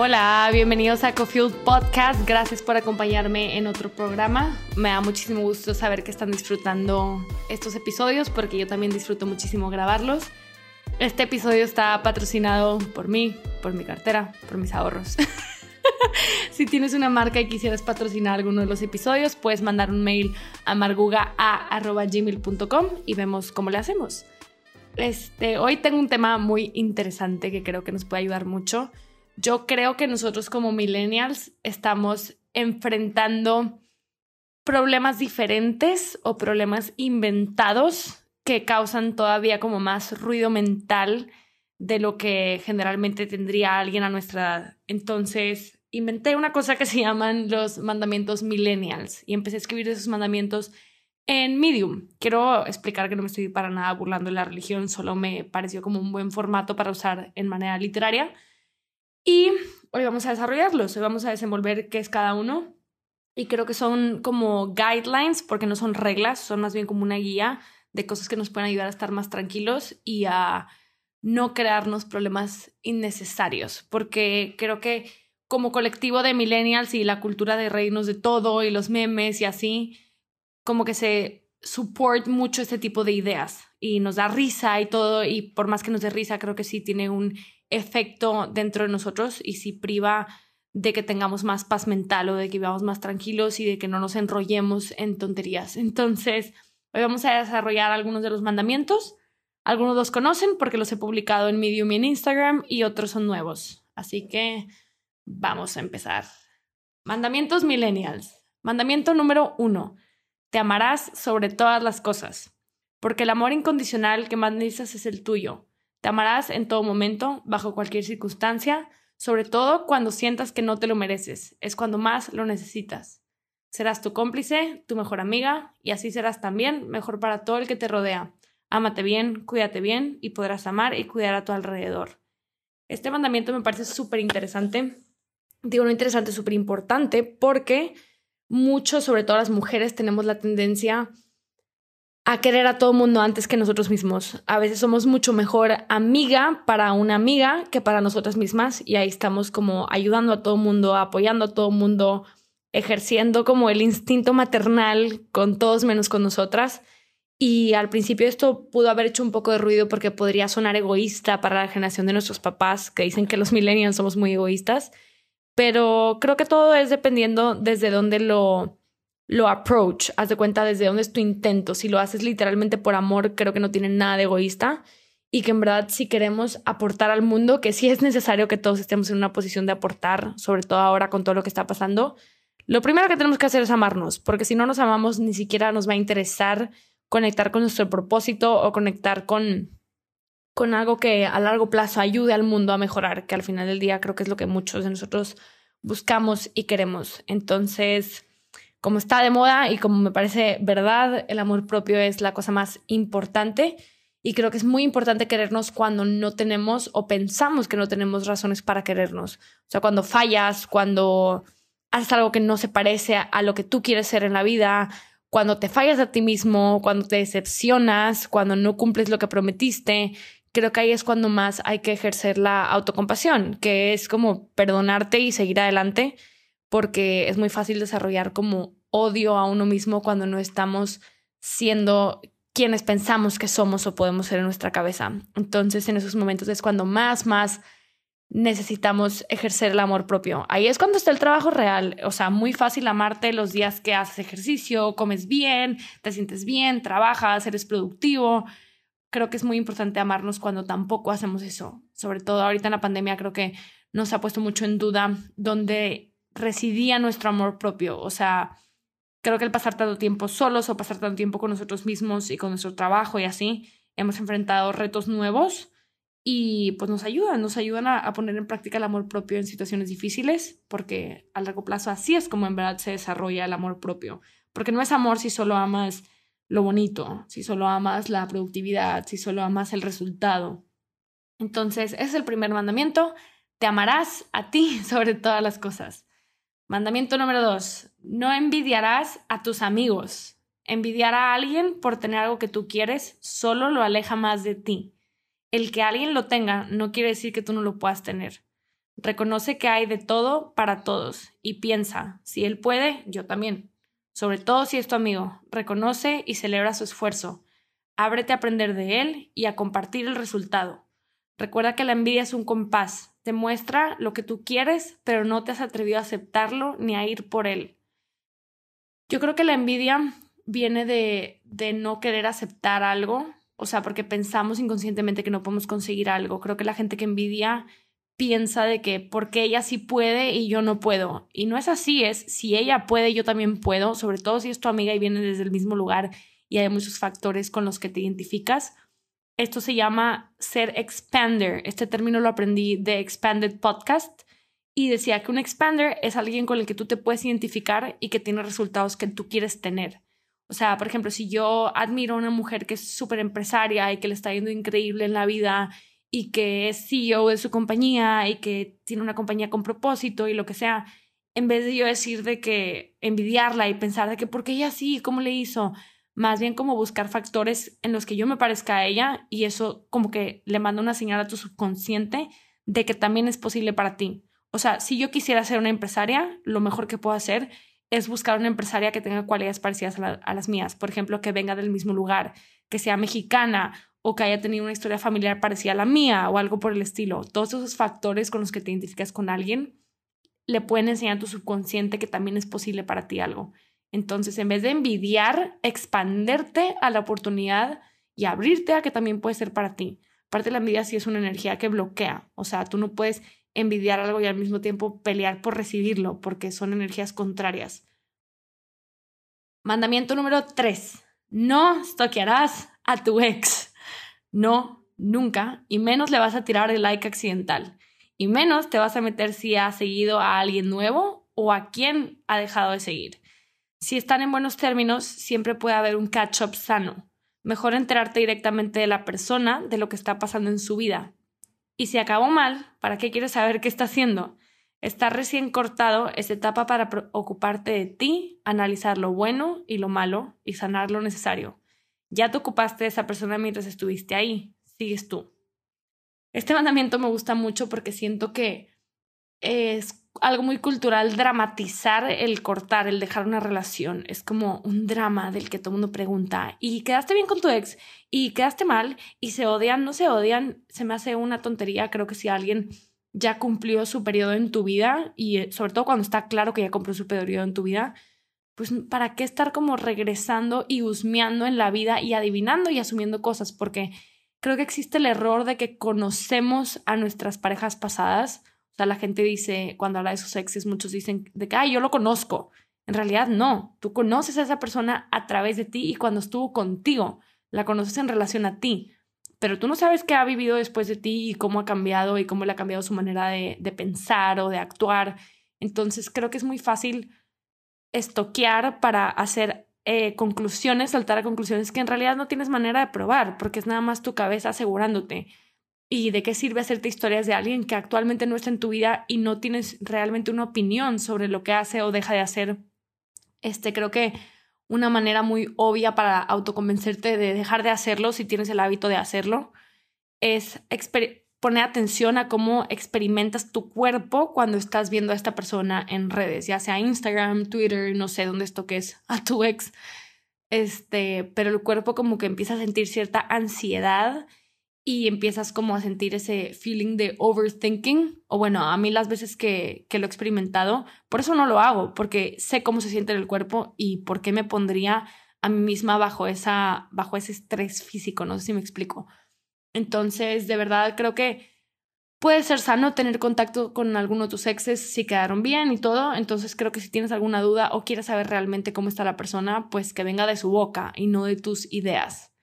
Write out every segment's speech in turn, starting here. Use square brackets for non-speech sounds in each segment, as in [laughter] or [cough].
Hola, bienvenidos a Cofield Podcast. Gracias por acompañarme en otro programa. Me da muchísimo gusto saber que están disfrutando estos episodios porque yo también disfruto muchísimo grabarlos. Este episodio está patrocinado por mí, por mi cartera, por mis ahorros. [laughs] si tienes una marca y quisieras patrocinar alguno de los episodios, puedes mandar un mail a marguga.gmail.com y vemos cómo le hacemos. Este, hoy tengo un tema muy interesante que creo que nos puede ayudar mucho yo creo que nosotros como millennials estamos enfrentando problemas diferentes o problemas inventados que causan todavía como más ruido mental de lo que generalmente tendría alguien a nuestra edad. Entonces, inventé una cosa que se llaman los mandamientos millennials y empecé a escribir esos mandamientos en Medium. Quiero explicar que no me estoy para nada burlando de la religión, solo me pareció como un buen formato para usar en manera literaria. Y hoy vamos a desarrollarlos, hoy vamos a desenvolver qué es cada uno. Y creo que son como guidelines, porque no son reglas, son más bien como una guía de cosas que nos pueden ayudar a estar más tranquilos y a no crearnos problemas innecesarios, porque creo que como colectivo de millennials y la cultura de reírnos de todo y los memes y así, como que se support mucho este tipo de ideas y nos da risa y todo, y por más que nos dé risa, creo que sí tiene un efecto dentro de nosotros y si priva de que tengamos más paz mental o de que vivamos más tranquilos y de que no nos enrollemos en tonterías. Entonces, hoy vamos a desarrollar algunos de los mandamientos. Algunos los conocen porque los he publicado en Medium y en Instagram y otros son nuevos. Así que vamos a empezar. Mandamientos millennials. Mandamiento número uno. Te amarás sobre todas las cosas, porque el amor incondicional que más necesitas es el tuyo. Te amarás en todo momento, bajo cualquier circunstancia, sobre todo cuando sientas que no te lo mereces, es cuando más lo necesitas. Serás tu cómplice, tu mejor amiga, y así serás también mejor para todo el que te rodea. Ámate bien, cuídate bien, y podrás amar y cuidar a tu alrededor. Este mandamiento me parece súper interesante. Digo, no interesante, súper importante, porque muchos, sobre todo las mujeres, tenemos la tendencia a querer a todo mundo antes que nosotros mismos. A veces somos mucho mejor amiga para una amiga que para nosotras mismas y ahí estamos como ayudando a todo mundo, apoyando a todo mundo, ejerciendo como el instinto maternal con todos menos con nosotras. Y al principio esto pudo haber hecho un poco de ruido porque podría sonar egoísta para la generación de nuestros papás que dicen que los millennials somos muy egoístas, pero creo que todo es dependiendo desde dónde lo lo approach, haz de cuenta desde dónde es tu intento. Si lo haces literalmente por amor, creo que no tiene nada de egoísta y que en verdad si queremos aportar al mundo, que sí es necesario que todos estemos en una posición de aportar, sobre todo ahora con todo lo que está pasando, lo primero que tenemos que hacer es amarnos, porque si no nos amamos ni siquiera nos va a interesar conectar con nuestro propósito o conectar con con algo que a largo plazo ayude al mundo a mejorar, que al final del día creo que es lo que muchos de nosotros buscamos y queremos. Entonces, como está de moda y como me parece verdad, el amor propio es la cosa más importante y creo que es muy importante querernos cuando no tenemos o pensamos que no tenemos razones para querernos. O sea, cuando fallas, cuando haces algo que no se parece a, lo que tú quieres ser en la vida, cuando te fallas a ti mismo, cuando te decepcionas, cuando no cumples lo que prometiste, creo que ahí es cuando más hay que ejercer la autocompasión, que es como perdonarte y seguir adelante porque es muy fácil desarrollar como odio a uno mismo cuando no estamos siendo quienes pensamos que somos o podemos ser en nuestra cabeza. Entonces, en esos momentos es cuando más, más necesitamos ejercer el amor propio. Ahí es cuando está el trabajo real. O sea, muy fácil amarte los días que haces ejercicio, comes bien, te sientes bien, trabajas, eres productivo. Creo que es muy importante amarnos cuando tampoco hacemos eso. Sobre todo ahorita en la pandemia creo que nos ha puesto mucho en duda dónde residía nuestro amor propio. O sea, creo que el pasar tanto tiempo solos o pasar tanto tiempo con nosotros mismos y con nuestro trabajo y así, hemos enfrentado retos nuevos y pues nos ayudan, nos ayudan a, poner en práctica el amor propio en situaciones difíciles, porque a largo plazo así es como en verdad se desarrolla el amor propio, porque no es amor si solo amas lo bonito, si solo amas la productividad, si solo amas el resultado. Entonces, ese es el primer mandamiento, te amarás a ti [laughs] sobre todas las cosas. Mandamiento número dos, no envidiarás a tus amigos. Envidiar a alguien por tener algo que tú quieres solo lo aleja más de ti. El que alguien lo tenga no quiere decir que tú no lo puedas tener. Reconoce que hay de todo para todos y piensa, si él puede, yo también. Sobre todo si es tu amigo, reconoce y celebra su esfuerzo. Ábrete a aprender de él y a compartir el resultado. Recuerda que la envidia es un compás, te muestra lo que tú quieres, pero no te has atrevido a aceptarlo ni a ir por él. Yo creo que la envidia viene de, de no querer aceptar algo, o sea, porque pensamos inconscientemente que no podemos conseguir algo. Creo que la gente que envidia piensa de que porque ella sí puede y yo no puedo. Y no es así, es si ella puede, yo también puedo, sobre todo si es tu amiga y viene desde el mismo lugar y hay muchos factores con los que te identificas. Esto se llama ser expander. Este término lo aprendí de Expanded Podcast y decía que un expander es alguien con el que tú te puedes identificar y que tiene resultados que tú quieres tener. O sea, por ejemplo, si yo admiro a una mujer que es súper empresaria y que le está yendo increíble en la vida y que es CEO de su compañía y que tiene una compañía con propósito y lo que sea, en vez de yo decir de que envidiarla y pensar de que por qué ella sí, cómo le hizo, más bien como buscar factores en los que yo me parezca a ella y eso como que le manda una señal a tu subconsciente de que también es posible para ti. O sea, si yo quisiera ser una empresaria, lo mejor que puedo hacer es buscar una empresaria que tenga cualidades parecidas a, las mías. Por ejemplo, que venga del mismo lugar, que sea mexicana o que haya tenido una historia familiar parecida a la mía o algo por el estilo. Todos esos factores con los que te identificas con alguien le pueden enseñar a tu subconsciente que también es posible para ti algo. Entonces, en vez de envidiar, expanderte a la oportunidad y abrirte a que también puede ser para ti. Aparte, la envidia sí es una energía que bloquea. O sea, tú no puedes envidiar algo y al mismo tiempo pelear por recibirlo, porque son energías contrarias. Mandamiento número 3. No toquearás a tu ex. No, nunca. Y menos le vas a tirar el like accidental. Y menos te vas a meter si ha seguido a alguien nuevo o a quien ha dejado de seguir. Si están en buenos términos, siempre puede haber un catch-up sano. Mejor enterarte directamente de la persona, de lo que está pasando en su vida. Y si acabó mal, ¿para qué quieres saber qué está haciendo? Está recién cortado esa etapa para ocuparte de ti, analizar lo bueno y lo malo y sanar lo necesario. Ya te ocupaste de esa persona mientras estuviste ahí, sigues tú. Este mandamiento me gusta mucho porque siento que es algo muy cultural dramatizar el cortar, el dejar una relación. Es como un drama del que todo el mundo pregunta, ¿y quedaste bien con tu ex? ¿Y quedaste mal? ¿Y se odian? ¿No se odian? Se me hace una tontería. Creo que si alguien ya cumplió su periodo en tu vida y eh, sobre todo cuando está claro que ya cumplió su periodo en tu vida, pues ¿para qué estar como regresando y husmeando en la vida y adivinando y asumiendo cosas? Porque creo que existe el error de que conocemos a nuestras parejas pasadas sea, la gente dice, cuando habla de sus exes, muchos dicen de que, ay, yo lo conozco. En realidad no, tú conoces a esa persona a través de ti y cuando estuvo contigo, la conoces en relación a ti, pero tú no sabes qué ha vivido después de ti y cómo ha cambiado y cómo le ha cambiado su manera de, pensar o de actuar. Entonces creo que es muy fácil estoquear para hacer eh, conclusiones, saltar a conclusiones que en realidad no tienes manera de probar, porque es nada más tu cabeza asegurándote ¿Y de qué sirve hacerte historias de alguien que actualmente no está en tu vida y no tienes realmente una opinión sobre lo que hace o deja de hacer? Este, creo que una manera muy obvia para autoconvencerte de dejar de hacerlo si tienes el hábito de hacerlo es poner atención a cómo experimentas tu cuerpo cuando estás viendo a esta persona en redes, ya sea Instagram, Twitter, no sé dónde toques a tu ex. Este, pero el cuerpo como que empieza a sentir cierta ansiedad y empiezas como a sentir ese feeling de overthinking, o bueno, a mí las veces que, que lo he experimentado, por eso no lo hago, porque sé cómo se siente en el cuerpo y por qué me pondría a mí misma bajo, esa, bajo ese estrés físico, no sé si me explico. Entonces, de verdad, creo que puede ser sano tener contacto con alguno de tus exes si quedaron bien y todo. Entonces, creo que si tienes alguna duda o quieres saber realmente cómo está la persona, pues que venga de su boca y no de tus ideas.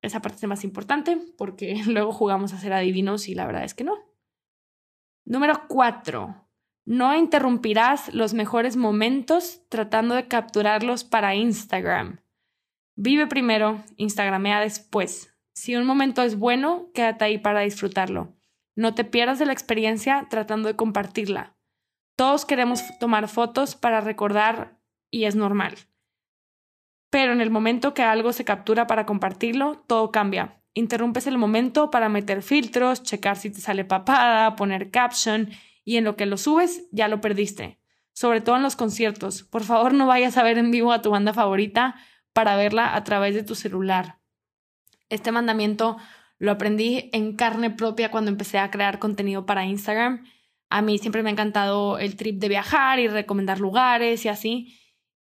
Esa parte es más importante porque [laughs] luego jugamos a ser adivinos y la verdad es que no. Número cuatro. No interrumpirás los mejores momentos tratando de capturarlos para Instagram. Vive primero, Instagramea después. Si un momento es bueno, quédate ahí para disfrutarlo. No te pierdas de la experiencia tratando de compartirla. Todos queremos tomar fotos para recordar y es normal pero en el momento que algo se captura para compartirlo, todo cambia. Interrumpes el momento para meter filtros, checar si te sale papada, poner caption y en lo que lo subes ya lo perdiste. Sobre todo en los conciertos. Por favor, no vayas a ver en vivo a tu banda favorita para verla a través de tu celular. Este mandamiento lo aprendí en carne propia cuando empecé a crear contenido para Instagram. A mí siempre me ha encantado el trip de viajar y recomendar lugares y así.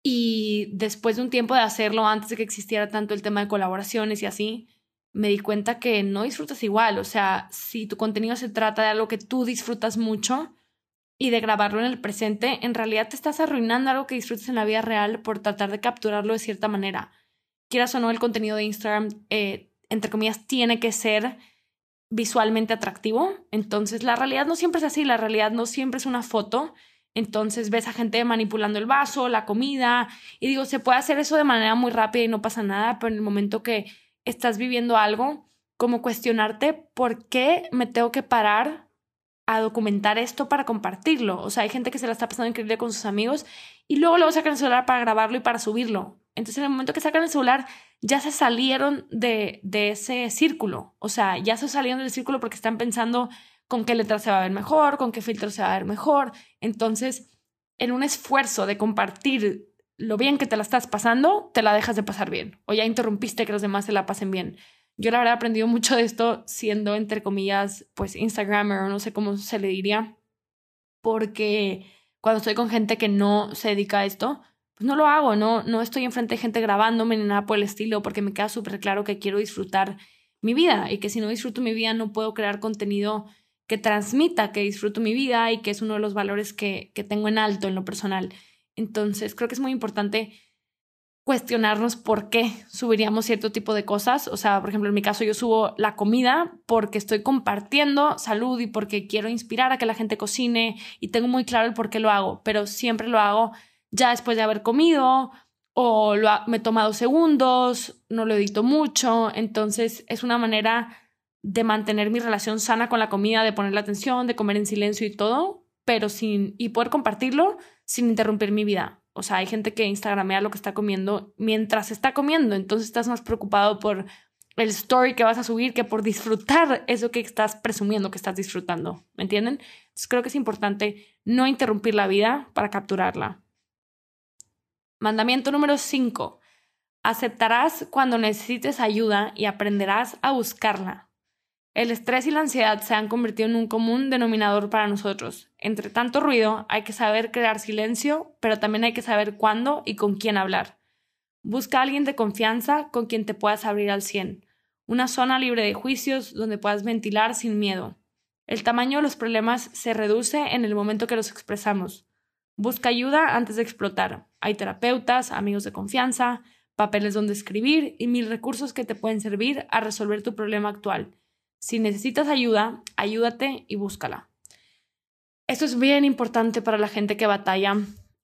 Y después de un tiempo de hacerlo, antes de que existiera tanto el tema de colaboraciones y así, me di cuenta que no disfrutas igual. O sea, si tu contenido se trata de algo que tú disfrutas mucho y de grabarlo en el presente, en realidad te estás arruinando algo que disfrutas en la vida real por tratar de capturarlo de cierta manera. Quieras o no, el contenido de Instagram, eh, entre comillas, tiene que ser visualmente atractivo. Entonces, la realidad no siempre es así. La realidad no siempre es una foto. Entonces ves a gente manipulando el vaso, la comida, y digo, se puede hacer eso de manera muy rápida y no pasa nada, pero en el momento que estás viviendo algo, como cuestionarte por qué me tengo que parar a documentar esto para compartirlo. O sea, hay gente que se la está pasando increíble con sus amigos y luego luego sacan el celular para grabarlo y para subirlo. Entonces, en el momento que sacan el celular, ya se salieron de, de ese círculo. O sea, ya se salieron del círculo porque están pensando con qué letra se va a ver mejor, con qué filtro se va a ver mejor. Entonces, en un esfuerzo de compartir lo bien que te la estás pasando, te la dejas de pasar bien o ya interrumpiste que los demás se la pasen bien. Yo la verdad he aprendido mucho de esto siendo, entre comillas, pues Instagramer o no sé cómo se le diría, porque cuando estoy con gente que no se dedica a esto, pues no lo hago, no, no estoy enfrente de gente grabándome ni nada por el estilo, porque me queda súper claro que quiero disfrutar mi vida y que si no disfruto mi vida no puedo crear contenido que transmita que disfruto mi vida y que es uno de los valores que, que tengo en alto en lo personal. Entonces, creo que es muy importante cuestionarnos por qué subiríamos cierto tipo de cosas. O sea, por ejemplo, en mi caso yo subo la comida porque estoy compartiendo salud y porque quiero inspirar a que la gente cocine y tengo muy claro el por qué lo hago, pero siempre lo hago ya después de haber comido o lo me toma dos segundos, no lo edito mucho, entonces es una manera de mantener mi relación sana con la comida, de ponerle atención, de comer en silencio y todo, pero sin y poder compartirlo sin interrumpir mi vida. O sea, hay gente que Instagramea lo que está comiendo mientras está comiendo, entonces estás más preocupado por el story que vas a subir que por disfrutar eso que estás presumiendo que estás disfrutando, ¿me entienden? Entonces creo que es importante no interrumpir la vida para capturarla. Mandamiento número 5. Aceptarás cuando necesites ayuda y aprenderás a buscarla. El estrés y la ansiedad se han convertido en un común denominador para nosotros. Entre tanto ruido, hay que saber crear silencio, pero también hay que saber cuándo y con quién hablar. Busca a alguien de confianza con quien te puedas abrir al 100. Una zona libre de juicios donde puedas ventilar sin miedo. El tamaño de los problemas se reduce en el momento que los expresamos. Busca ayuda antes de explotar. Hay terapeutas, amigos de confianza, papeles donde escribir y mil recursos que te pueden servir a resolver tu problema actual. Si necesitas ayuda, ayúdate y búscala. Esto es bien importante para la gente que batalla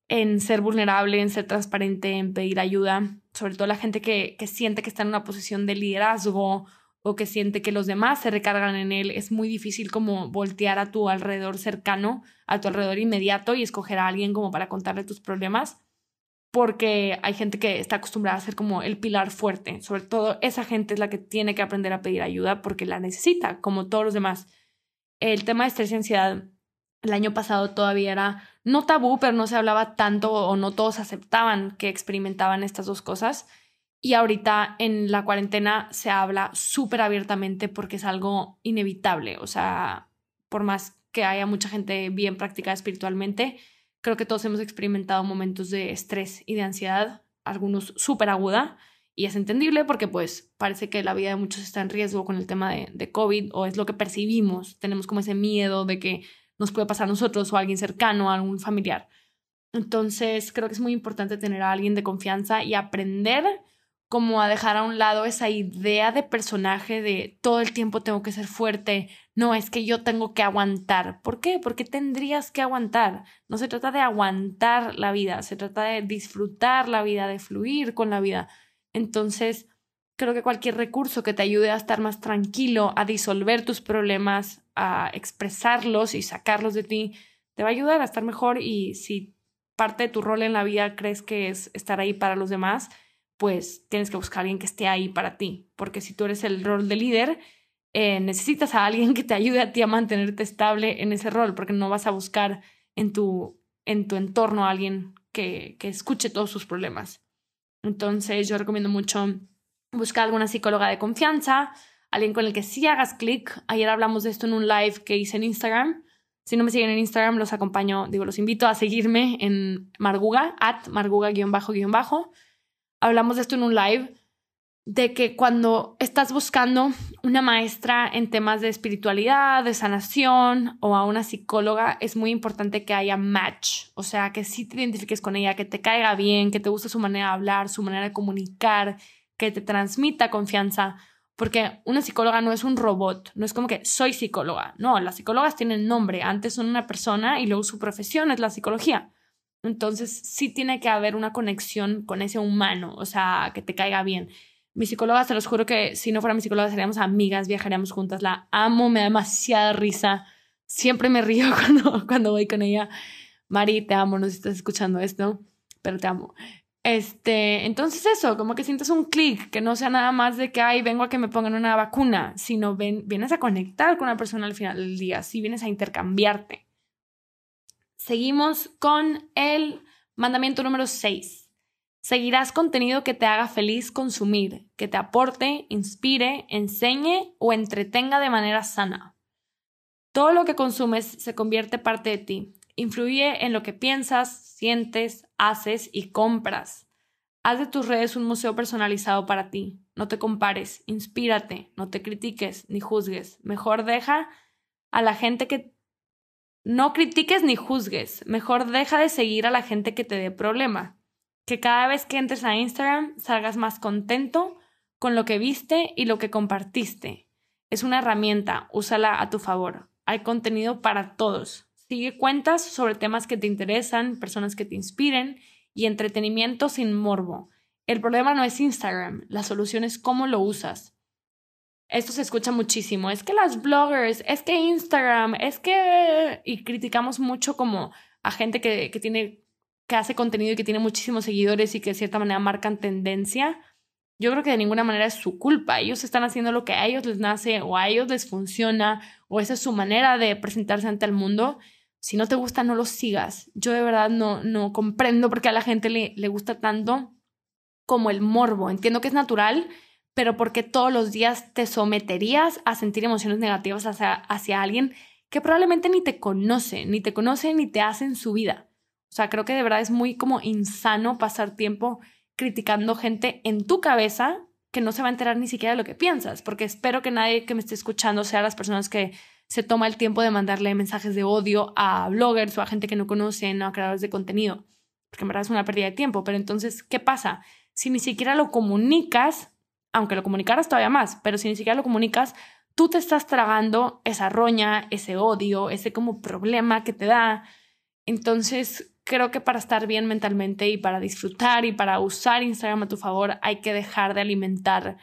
en ser vulnerable, en ser transparente, en pedir ayuda, sobre todo la gente que, que siente que está en una posición de liderazgo o que siente que los demás se recargan en él, es muy difícil como voltear a tu alrededor cercano, a tu alrededor inmediato y escoger a alguien como para contarle tus problemas porque hay gente que está acostumbrada a ser como el pilar fuerte. Sobre todo esa gente es la que tiene que aprender a pedir ayuda porque la necesita, como todos los demás. El tema de estrés y ansiedad el año pasado todavía era no tabú, pero no se hablaba tanto o no todos aceptaban que experimentaban estas dos cosas. Y ahorita en la cuarentena se habla súper abiertamente porque es algo inevitable. O sea, por más que haya mucha gente bien practicada espiritualmente, Creo que todos hemos experimentado momentos de estrés y de ansiedad, algunos súper aguda, y es entendible porque pues parece que la vida de muchos está en riesgo con el tema de, de, COVID o es lo que percibimos, tenemos como ese miedo de que nos puede pasar a nosotros o a alguien cercano, a algún familiar. Entonces creo que es muy importante tener a alguien de confianza y aprender como a dejar a un lado esa idea de personaje de todo el tiempo tengo que ser fuerte, no es que yo tengo que aguantar. ¿Por qué? Porque tendrías que aguantar. No se trata de aguantar la vida, se trata de disfrutar la vida, de fluir con la vida. Entonces, creo que cualquier recurso que te ayude a estar más tranquilo, a disolver tus problemas, a expresarlos y sacarlos de ti, te va a ayudar a estar mejor y si parte de tu rol en la vida crees que es estar ahí para los demás, pues tienes que buscar a alguien que esté ahí para ti, porque si tú eres el rol de líder, eh, necesitas a alguien que te ayude a ti a mantenerte estable en ese rol, porque no vas a buscar en tu, en tu entorno a alguien que, que escuche todos sus problemas. Entonces yo recomiendo mucho buscar alguna psicóloga de confianza, alguien con el que sí hagas clic. Ayer hablamos de esto en un live que hice en Instagram. Si no me siguen en Instagram, los acompaño, digo, los invito a seguirme en Marguga, at Marguga-bajo. Hablamos de esto en un live de que cuando estás buscando una maestra en temas de espiritualidad, de sanación o a una psicóloga, es muy importante que haya match, o sea, que sí te identifiques con ella, que te caiga bien, que te guste su manera de hablar, su manera de comunicar, que te transmita confianza, porque una psicóloga no es un robot, no es como que soy psicóloga, no, las psicólogas tienen nombre, antes son una persona y luego su profesión es la psicología. Entonces sí tiene que haber una conexión con ese humano, o sea, que te caiga bien. Mi psicóloga, se los juro que si no fuera mi psicóloga seríamos amigas, viajaríamos juntas. La amo, me da demasiada risa. Siempre me río [laughs] cuando, cuando voy con ella. Mari, te amo, no sé si estás escuchando esto, pero te amo. Este, entonces eso, como que sientes un clic, que no sea nada más de que, ay, vengo a que me pongan una vacuna, sino ven, vienes a conectar con una persona al final del día, si vienes a intercambiarte. Seguimos con el mandamiento número 6. Seguirás contenido que te haga feliz consumir, que te aporte, inspire, enseñe o entretenga de manera sana. Todo lo que consumes se convierte parte de ti. Influye en lo que piensas, sientes, haces y compras. Haz de tus redes un museo personalizado para ti. No te compares, inspírate, no te critiques ni juzgues. Mejor deja a la gente que... No critiques ni juzgues. Mejor deja de seguir a la gente que te dé problema que cada vez que entres a Instagram salgas más contento con lo que viste y lo que compartiste. Es una herramienta, úsala a tu favor. Hay contenido para todos. Sigue cuentas sobre temas que te interesan, personas que te inspiren y entretenimiento sin morbo. El problema no es Instagram, la solución es cómo lo usas. Esto se escucha muchísimo. Es que las bloggers, es que Instagram, es que... Y criticamos mucho como a gente que, que tiene que hace contenido y que tiene muchísimos seguidores y que de cierta manera marcan tendencia, yo creo que de ninguna manera es su culpa. Ellos están haciendo lo que a ellos les nace o a ellos les funciona o esa es su manera de presentarse ante el mundo. Si no te gusta, no lo sigas. Yo de verdad no, no comprendo por qué a la gente le, le gusta tanto como el morbo. Entiendo que es natural, pero porque todos los días te someterías a sentir emociones negativas hacia, hacia alguien que probablemente ni te conoce, ni te conoce ni te hace en su vida. O sea, creo que de verdad es muy como insano pasar tiempo criticando gente en tu cabeza que no se va a enterar ni siquiera de lo que piensas, porque espero que nadie que me esté escuchando sea las personas que se toma el tiempo de mandarle mensajes de odio a bloggers o a gente que no conocen o a creadores de contenido, porque en verdad es una pérdida de tiempo. Pero entonces, ¿qué pasa? Si ni siquiera lo comunicas, aunque lo comunicaras todavía más, pero si ni siquiera lo comunicas, tú te estás tragando esa roña, ese odio, ese como problema que te da. Entonces, creo que para estar bien mentalmente y para disfrutar y para usar Instagram a tu favor hay que dejar de alimentar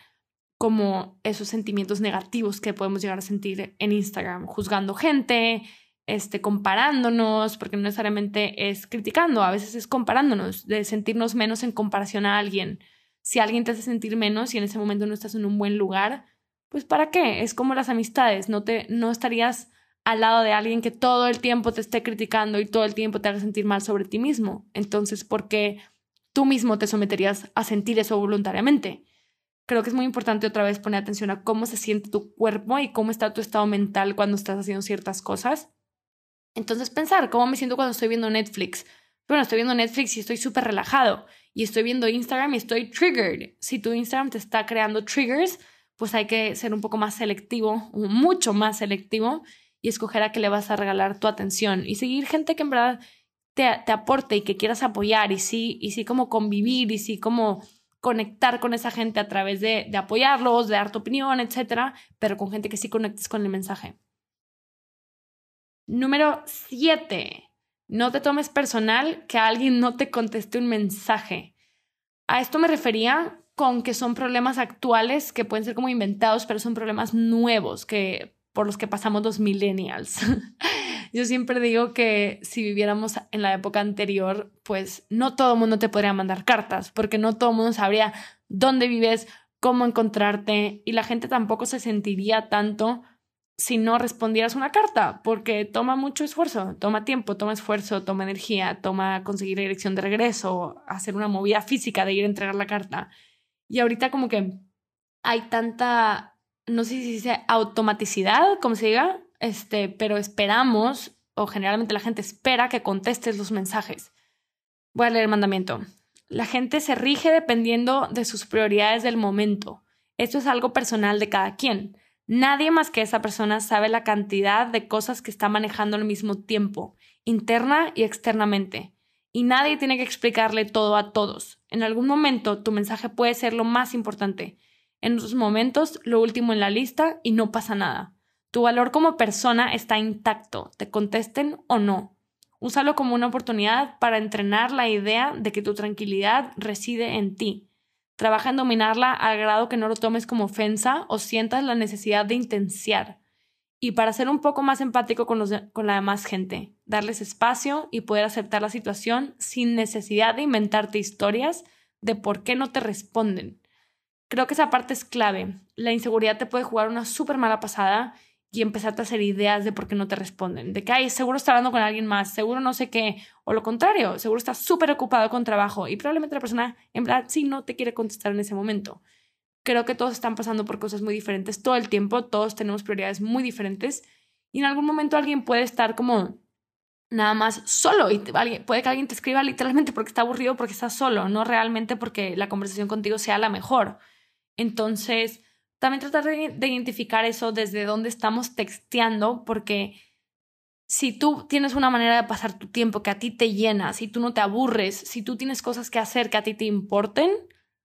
como esos sentimientos negativos que podemos llegar a sentir en Instagram, juzgando gente, este, comparándonos, porque no necesariamente es criticando, a veces es comparándonos, de sentirnos menos en comparación a alguien. Si alguien te hace sentir menos y en ese momento no estás en un buen lugar, pues ¿para qué? Es como las amistades, no te no estarías al lado de alguien que todo el tiempo te esté criticando y todo el tiempo te haga sentir mal sobre ti mismo. Entonces, ¿por qué tú mismo te someterías a sentir eso voluntariamente? Creo que es muy importante otra vez poner atención a cómo se siente tu cuerpo y cómo está tu estado mental cuando estás haciendo ciertas cosas. Entonces, pensar cómo me siento cuando estoy viendo Netflix. Bueno, estoy viendo Netflix y estoy súper relajado. Y estoy viendo Instagram y estoy triggered. Si tu Instagram te está creando triggers, pues hay que ser un poco más selectivo, mucho más selectivo y escoger a qué le vas a regalar tu atención y seguir gente que en verdad te, te aporte y que quieras apoyar y sí, y sí como convivir y sí como conectar con esa gente a través de, de apoyarlos, de dar tu opinión, etcétera, pero con gente que sí conectes con el mensaje. Número 7. No te tomes personal que alguien no te conteste un mensaje. A esto me refería con que son problemas actuales que pueden ser como inventados, pero son problemas nuevos que por los que pasamos los millennials. [laughs] Yo siempre digo que si viviéramos en la época anterior, pues no todo el mundo te podría mandar cartas, porque no todo el mundo sabría dónde vives, cómo encontrarte y la gente tampoco se sentiría tanto si no respondieras una carta, porque toma mucho esfuerzo, toma tiempo, toma esfuerzo, toma energía, toma conseguir dirección de regreso, hacer una movida física de ir a entregar la carta. Y ahorita como que hay tanta, no sé si se dice automaticidad, como se diga, este, pero esperamos, o generalmente la gente espera que contestes los mensajes. Voy a leer el mandamiento. La gente se rige dependiendo de sus prioridades del momento. Esto es algo personal de cada quien. Nadie más que esa persona sabe la cantidad de cosas que está manejando al mismo tiempo, interna y externamente. Y nadie tiene que explicarle todo a todos. En algún momento tu mensaje puede ser lo más importante. En otros momentos lo último en la lista y no pasa nada. Tu valor como persona está intacto, te contesten o no. Úsalo como una oportunidad para entrenar la idea de que tu tranquilidad reside en ti. Trabaja en dominarla al grado que no lo tomes como ofensa o sientas la necesidad de intenciar. Y para ser un poco más empático con, con la demás gente, darles espacio y poder aceptar la situación sin necesidad de inventarte historias de por qué no te responden. Creo que esa parte es clave. La inseguridad te puede jugar una súper mala pasada y empezarte a hacer ideas de por qué no te responden. De que, ay, seguro está hablando con alguien más, seguro no sé qué, o lo contrario, seguro está súper ocupado con trabajo y probablemente la persona en verdad sí no te quiere contestar en ese momento. Creo que todos están pasando por cosas muy diferentes todo el tiempo, todos tenemos prioridades muy diferentes y en algún momento alguien puede estar como nada más solo y puede que alguien te escriba literalmente porque está aburrido, porque está solo, no realmente porque la conversación contigo sea la mejor. Entonces, también tratar de, identificar eso desde dónde estamos texteando, porque si tú tienes una manera de pasar tu tiempo que a ti te llena, si tú no te aburres, si tú tienes cosas que hacer que a ti te importen,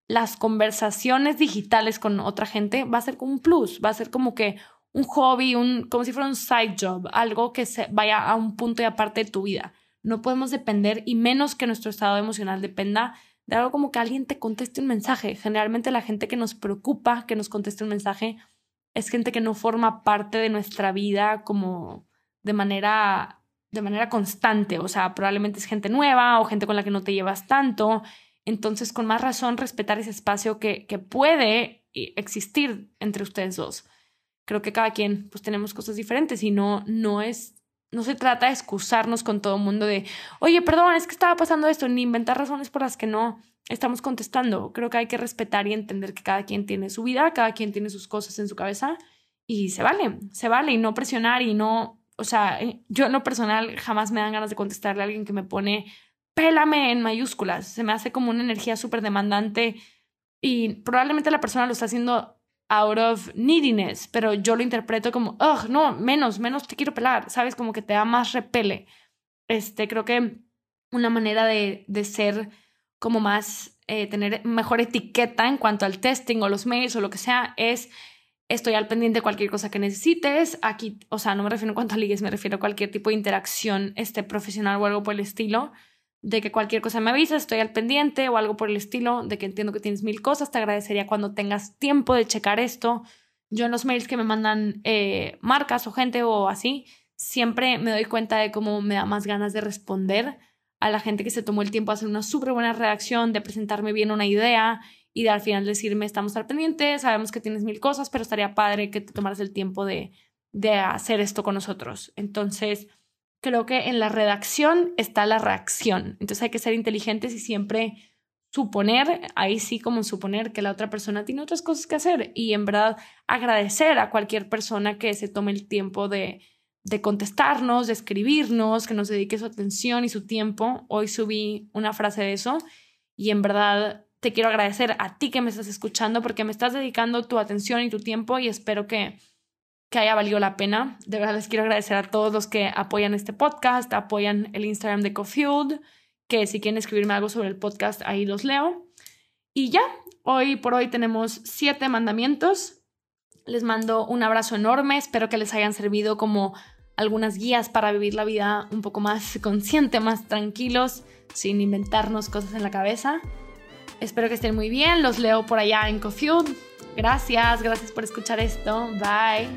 las conversaciones digitales con otra gente va a ser como un plus, va a ser como que un hobby, un, como si fuera un side job, algo que se vaya a un punto y aparte de tu vida. No podemos depender, y menos que nuestro estado emocional dependa de algo como que alguien te conteste un mensaje. Generalmente la gente que nos preocupa que nos conteste un mensaje es gente que no forma parte de nuestra vida como de manera de manera constante, o sea, probablemente es gente nueva o gente con la que no te llevas tanto, entonces con más razón respetar ese espacio que, que puede existir entre ustedes dos. Creo que cada quien pues tenemos cosas diferentes y no, no es no se trata de excusarnos con todo el mundo de, oye, perdón, es que estaba pasando esto, ni inventar razones por las que no estamos contestando. Creo que hay que respetar y entender que cada quien tiene su vida, cada quien tiene sus cosas en su cabeza y se vale, se vale y no presionar y no, o sea, eh, yo en lo personal jamás me dan ganas de contestarle a alguien que me pone pélame en mayúsculas, se me hace como una energía súper demandante y probablemente la persona lo está haciendo out of neediness, pero yo lo interpreto como, oh, no, menos, menos te quiero pelar, ¿sabes? Como que te da más repele. Este, creo que una manera de, de ser como más, eh, tener mejor etiqueta en cuanto al testing o los mails o lo que sea es estoy al pendiente de cualquier cosa que necesites. Aquí, o sea, no me refiero en cuanto a ligues, me refiero a cualquier tipo de interacción este, profesional o algo por el estilo de que cualquier cosa me avisas, estoy al pendiente o algo por el estilo, de que entiendo que tienes mil cosas, te agradecería cuando tengas tiempo de checar esto. Yo en los mails que me mandan eh, marcas o gente o así, siempre me doy cuenta de cómo me da más ganas de responder a la gente que se tomó el tiempo de hacer una súper buena redacción, de presentarme bien una idea y de al final decirme estamos al pendiente, sabemos que tienes mil cosas, pero estaría padre que te tomaras el tiempo de, de hacer esto con nosotros. Entonces, creo que en la redacción está la reacción. Entonces hay que ser inteligentes y siempre suponer, ahí sí como suponer que la otra persona tiene otras cosas que hacer y en verdad agradecer a cualquier persona que se tome el tiempo de, de contestarnos, de escribirnos, que nos dedique su atención y su tiempo. Hoy subí una frase de eso y en verdad te quiero agradecer a ti que me estás escuchando porque me estás dedicando tu atención y tu tiempo y espero que que haya valido la pena. De verdad les quiero agradecer a todos los que apoyan este podcast, apoyan el Instagram de Cofield, que si quieren escribirme algo sobre el podcast, ahí los leo. Y ya, hoy por hoy tenemos siete mandamientos. Les mando un abrazo enorme, espero que les hayan servido como algunas guías para vivir la vida un poco más [laughs] consciente, más tranquilos, sin inventarnos cosas en la cabeza. Espero que estén muy bien, los leo por allá en Cofield. Gracias, gracias por escuchar esto. Bye.